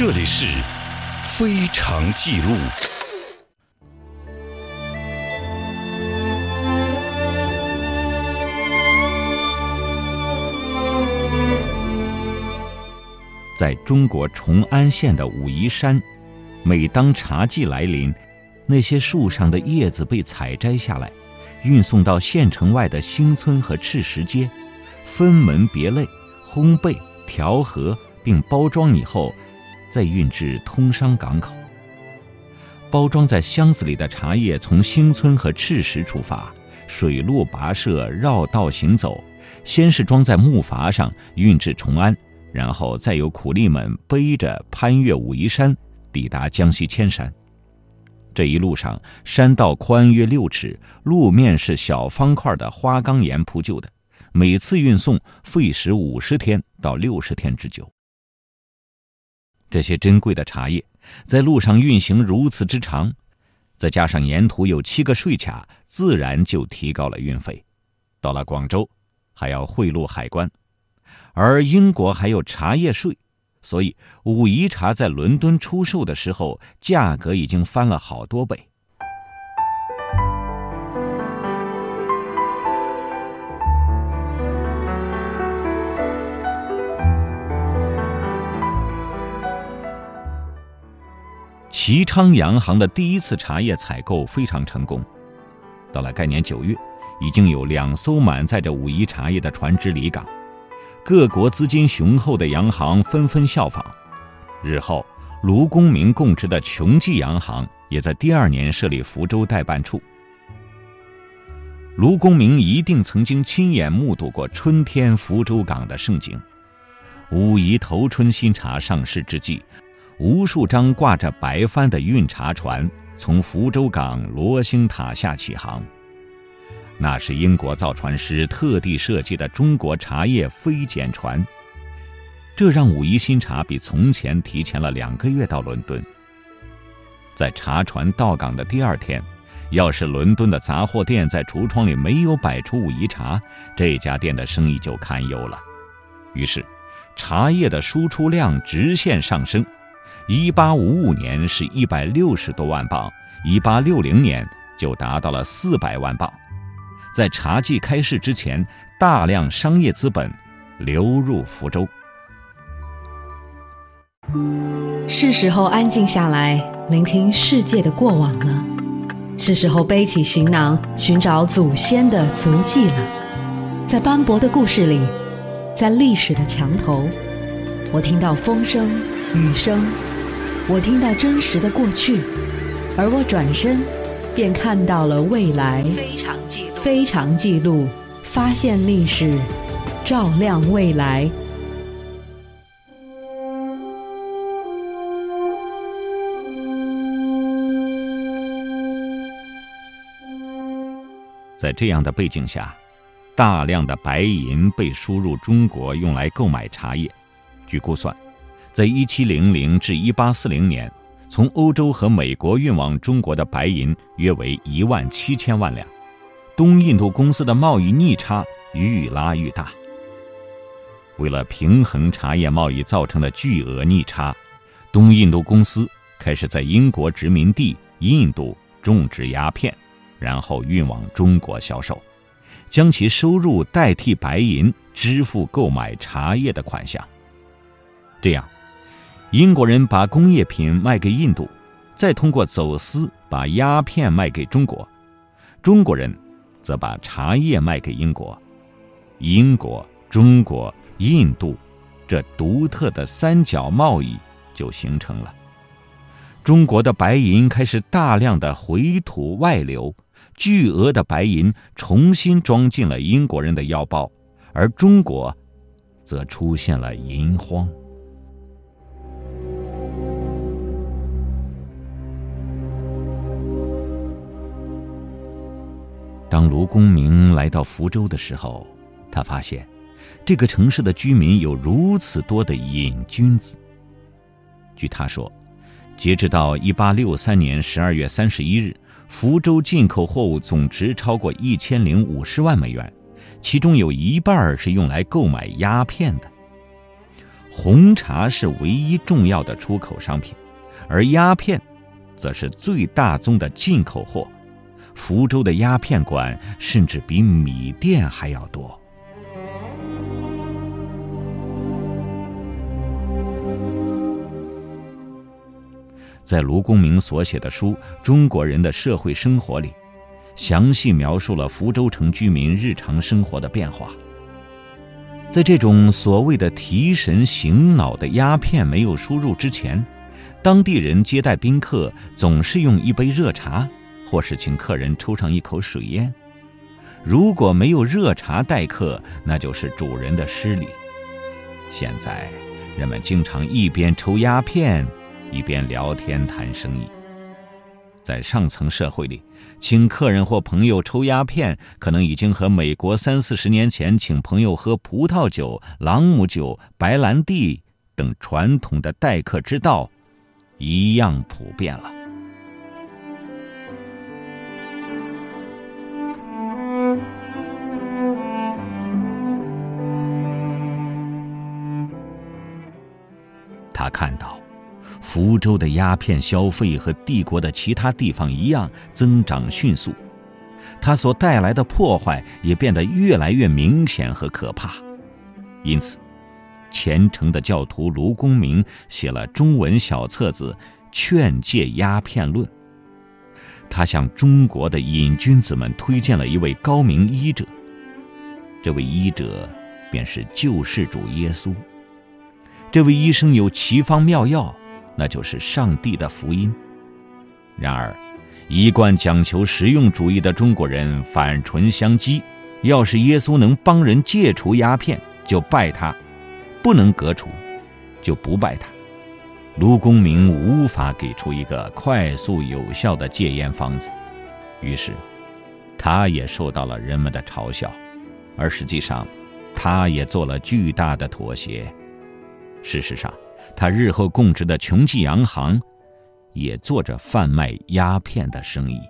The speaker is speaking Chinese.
这里是《非常记录》。在中国崇安县的武夷山，每当茶季来临，那些树上的叶子被采摘下来，运送到县城外的新村和赤石街，分门别类烘焙、调和并包装以后，再运至通商港口。包装在箱子里的茶叶从新村和赤石出发，水路跋涉，绕道行走，先是装在木筏上运至崇安。然后再由苦力们背着攀越武夷山，抵达江西铅山。这一路上，山道宽约六尺，路面是小方块的花岗岩铺就的。每次运送费时五十天到六十天之久。这些珍贵的茶叶在路上运行如此之长，再加上沿途有七个税卡，自然就提高了运费。到了广州，还要贿赂海关。而英国还有茶叶税，所以武夷茶在伦敦出售的时候，价格已经翻了好多倍。齐昌洋行的第一次茶叶采购非常成功，到了该年九月，已经有两艘满载着武夷茶叶的船只离港。各国资金雄厚的洋行纷纷效仿，日后卢公明供职的琼记洋行也在第二年设立福州代办处。卢公明一定曾经亲眼目睹过春天福州港的盛景。武夷头春新茶上市之际，无数张挂着白帆的运茶船从福州港罗星塔下起航。那是英国造船师特地设计的中国茶叶飞简船，这让武夷新茶比从前提前了两个月到伦敦。在茶船到港的第二天，要是伦敦的杂货店在橱窗里没有摆出武夷茶，这家店的生意就堪忧了。于是，茶叶的输出量直线上升。一八五五年是一百六十多万磅，一八六零年就达到了四百万磅。在茶季开市之前，大量商业资本流入福州。是时候安静下来，聆听世界的过往了。是时候背起行囊，寻找祖先的足迹了。在斑驳的故事里，在历史的墙头，我听到风声、雨声，我听到真实的过去，而我转身，便看到了未来。非常记录。非常记录，发现历史，照亮未来。在这样的背景下，大量的白银被输入中国，用来购买茶叶。据估算，在一七零零至一八四零年，从欧洲和美国运往中国的白银约为一万七千万两。东印度公司的贸易逆差愈拉愈大。为了平衡茶叶贸易造成的巨额逆差，东印度公司开始在英国殖民地印度种植鸦片，然后运往中国销售，将其收入代替白银支付购买茶叶的款项。这样，英国人把工业品卖给印度，再通过走私把鸦片卖给中国，中国人。则把茶叶卖给英国，英国、中国、印度，这独特的三角贸易就形成了。中国的白银开始大量的回吐外流，巨额的白银重新装进了英国人的腰包，而中国，则出现了银荒。当卢公明来到福州的时候，他发现，这个城市的居民有如此多的瘾君子。据他说，截止到一八六三年十二月三十一日，福州进口货物总值超过一千零五十万美元，其中有一半是用来购买鸦片的。红茶是唯一重要的出口商品，而鸦片，则是最大宗的进口货。福州的鸦片馆甚至比米店还要多。在卢公明所写的书《中国人的社会生活》里，详细描述了福州城居民日常生活的变化。在这种所谓的提神醒脑的鸦片没有输入之前，当地人接待宾客总是用一杯热茶，或是请客人抽上一口水烟。如果没有热茶待客，那就是主人的失礼。现在，人们经常一边抽鸦片，一边聊天谈生意。在上层社会里，请客人或朋友抽鸦片，可能已经和美国三四十年前请朋友喝葡萄酒、朗姆酒、白兰地等传统的待客之道一样普遍了。他看到。福州的鸦片消费和帝国的其他地方一样增长迅速，它所带来的破坏也变得越来越明显和可怕。因此，虔诚的教徒卢公明写了中文小册子《劝戒鸦片论》。他向中国的瘾君子们推荐了一位高明医者，这位医者便是救世主耶稣。这位医生有奇方妙药。那就是上帝的福音。然而，一贯讲求实用主义的中国人反唇相讥：要是耶稣能帮人戒除鸦片，就拜他；不能革除，就不拜他。卢公明无法给出一个快速有效的戒烟方子，于是，他也受到了人们的嘲笑。而实际上，他也做了巨大的妥协。事实上。他日后供职的琼记洋行，也做着贩卖鸦片的生意。